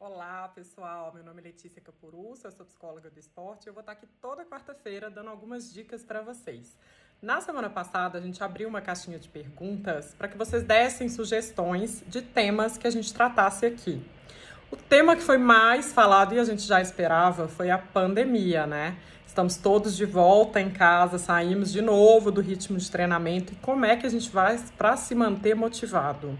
Olá, pessoal. Meu nome é Letícia Capuruça, eu sou psicóloga do esporte e eu vou estar aqui toda quarta-feira dando algumas dicas para vocês. Na semana passada, a gente abriu uma caixinha de perguntas para que vocês dessem sugestões de temas que a gente tratasse aqui. O tema que foi mais falado e a gente já esperava foi a pandemia, né? Estamos todos de volta em casa, saímos de novo do ritmo de treinamento e como é que a gente vai para se manter motivado?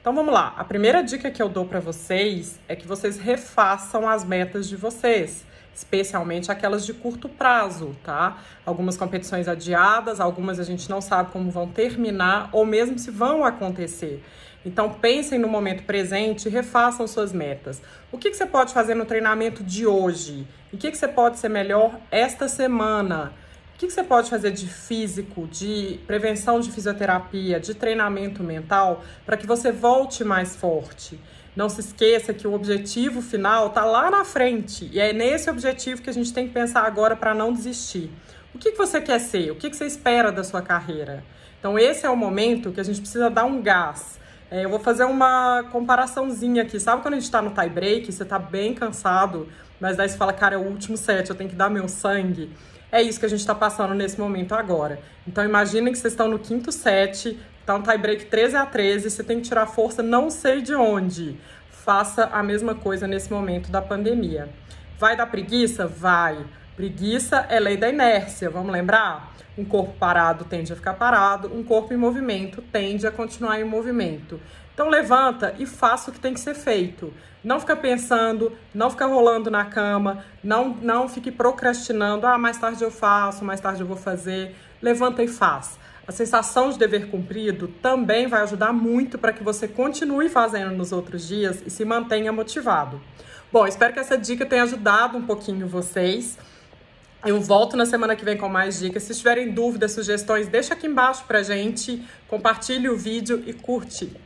Então vamos lá. A primeira dica que eu dou para vocês é que vocês refaçam as metas de vocês, especialmente aquelas de curto prazo, tá? Algumas competições adiadas, algumas a gente não sabe como vão terminar ou mesmo se vão acontecer. Então pensem no momento presente e refaçam suas metas. O que, que você pode fazer no treinamento de hoje? E o que, que você pode ser melhor esta semana? O que, que você pode fazer de físico, de prevenção de fisioterapia, de treinamento mental, para que você volte mais forte? Não se esqueça que o objetivo final está lá na frente e é nesse objetivo que a gente tem que pensar agora para não desistir. O que, que você quer ser? O que, que você espera da sua carreira? Então, esse é o momento que a gente precisa dar um gás. É, eu vou fazer uma comparaçãozinha aqui. Sabe quando a gente está no tie break, você está bem cansado, mas daí você fala, cara, é o último set, eu tenho que dar meu sangue. É isso que a gente está passando nesse momento agora. Então imaginem que vocês estão no quinto set, tá um tie break 13 a 13, você tem que tirar força não sei de onde. Faça a mesma coisa nesse momento da pandemia. Vai dar preguiça? Vai. Preguiça é lei da inércia, vamos lembrar? Um corpo parado tende a ficar parado, um corpo em movimento tende a continuar em movimento. Então levanta e faça o que tem que ser feito. Não fica pensando, não fica rolando na cama, não não fique procrastinando, ah, mais tarde eu faço, mais tarde eu vou fazer. Levanta e faz. A sensação de dever cumprido também vai ajudar muito para que você continue fazendo nos outros dias e se mantenha motivado. Bom, espero que essa dica tenha ajudado um pouquinho vocês. Eu volto na semana que vem com mais dicas. Se tiverem dúvidas, sugestões, deixa aqui embaixo pra gente. Compartilhe o vídeo e curte.